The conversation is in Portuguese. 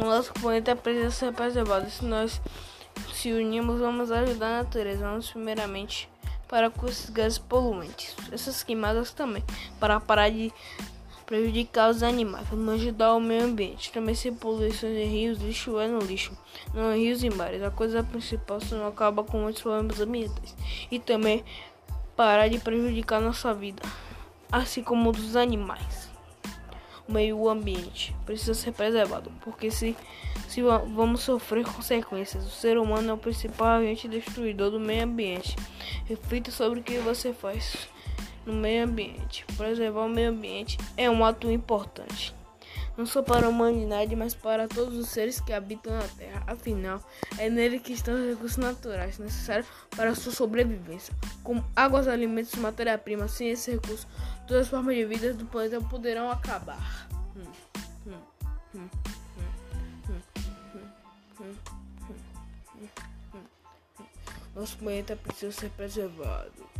O nosso planeta precisa ser preservado. Se nós se unirmos, vamos ajudar a natureza. Vamos primeiramente para com esses gases poluentes. Essas queimadas também. Para parar de prejudicar os animais. Vamos ajudar o meio ambiente. Também se poluições em rios, lixo é no lixo. Não em rios e mares. A coisa principal se não acaba com muitos problemas ambientais. E também parar de prejudicar nossa vida. Assim como dos animais meio ambiente precisa ser preservado, porque se, se vamos sofrer consequências, o ser humano é o principal agente destruidor do meio ambiente. Reflita sobre o que você faz no meio ambiente. Preservar o meio ambiente é um ato importante. Não só para a humanidade, mas para todos os seres que habitam na Terra. Afinal, é nele que estão os recursos naturais necessários para a sua sobrevivência, como águas, alimentos e matéria-prima. Sem esse recurso, todas as formas de vida do planeta poderão acabar. Nosso planeta precisa ser preservado.